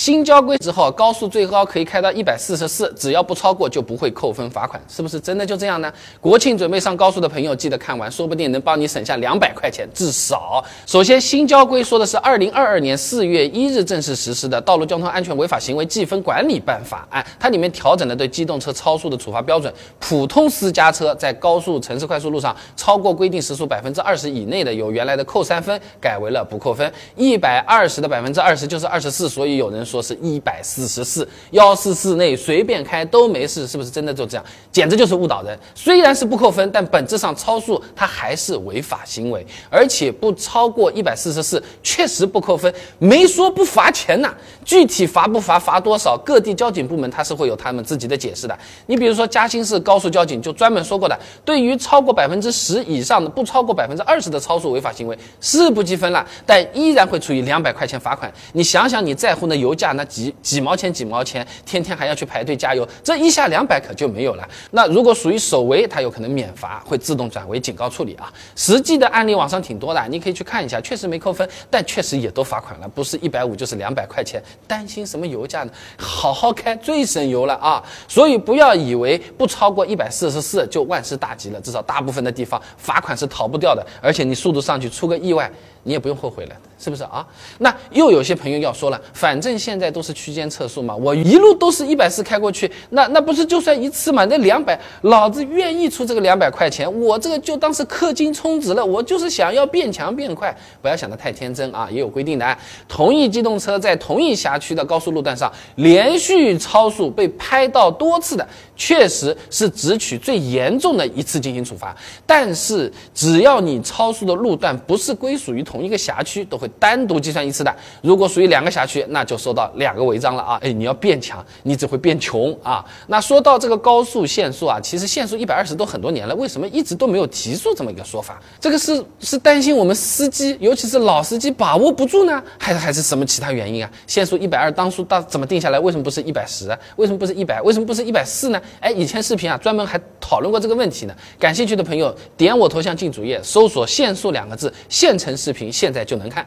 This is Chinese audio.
新交规之后，高速最高可以开到一百四十四，只要不超过就不会扣分罚款，是不是真的就这样呢？国庆准备上高速的朋友记得看完，说不定能帮你省下两百块钱，至少。首先，新交规说的是二零二二年四月一日正式实施的《道路交通安全违法行为记分管理办法》，哎，它里面调整了对机动车超速的处罚标准，普通私家车在高速、城市快速路上超过规定时速百分之二十以内的，由原来的扣三分改为了不扣分，一百二十的百分之二十就是二十四，所以有人。说是一百四十四幺四四内随便开都没事，是不是真的就这样？简直就是误导人。虽然是不扣分，但本质上超速它还是违法行为，而且不超过一百四十四确实不扣分，没说不罚钱呐。具体罚不罚、罚多少，各地交警部门它是会有他们自己的解释的。你比如说嘉兴市高速交警就专门说过的，对于超过百分之十以上的不超过百分之二十的超速违法行为是不计分了，但依然会处以两百块钱罚款。你想想你在乎那油。价那几几毛钱几毛钱，天天还要去排队加油，这一下两百可就没有了。那如果属于首违，它有可能免罚，会自动转为警告处理啊。实际的案例网上挺多的，你可以去看一下，确实没扣分，但确实也都罚款了，不是一百五就是两百块钱。担心什么油价呢？好好开最省油了啊！所以不要以为不超过一百四十四就万事大吉了，至少大部分的地方罚款是逃不掉的，而且你速度上去出个意外。你也不用后悔了，是不是啊？那又有些朋友要说了，反正现在都是区间测速嘛，我一路都是一百四开过去，那那不是就算一次嘛？那两百，老子愿意出这个两百块钱，我这个就当是氪金充值了，我就是想要变强变快，不要想得太天真啊！也有规定的，同一机动车在同一辖区的高速路段上连续超速被拍到多次的，确实是只取最严重的一次进行处罚，但是只要你超速的路段不是归属于。同一个辖区都会单独计算一次的，如果属于两个辖区，那就收到两个违章了啊！哎，你要变强，你只会变穷啊！那说到这个高速限速啊，其实限速一百二十都很多年了，为什么一直都没有提速这么一个说法？这个是是担心我们司机，尤其是老司机把握不住呢，还是还是什么其他原因啊？限速一百二当初到怎么定下来？为什么不是一百十？为什么不是一百？为什么不是一百四呢？哎，以前视频啊专门还讨论过这个问题呢。感兴趣的朋友点我头像进主页，搜索“限速”两个字，现成视频。现在就能看。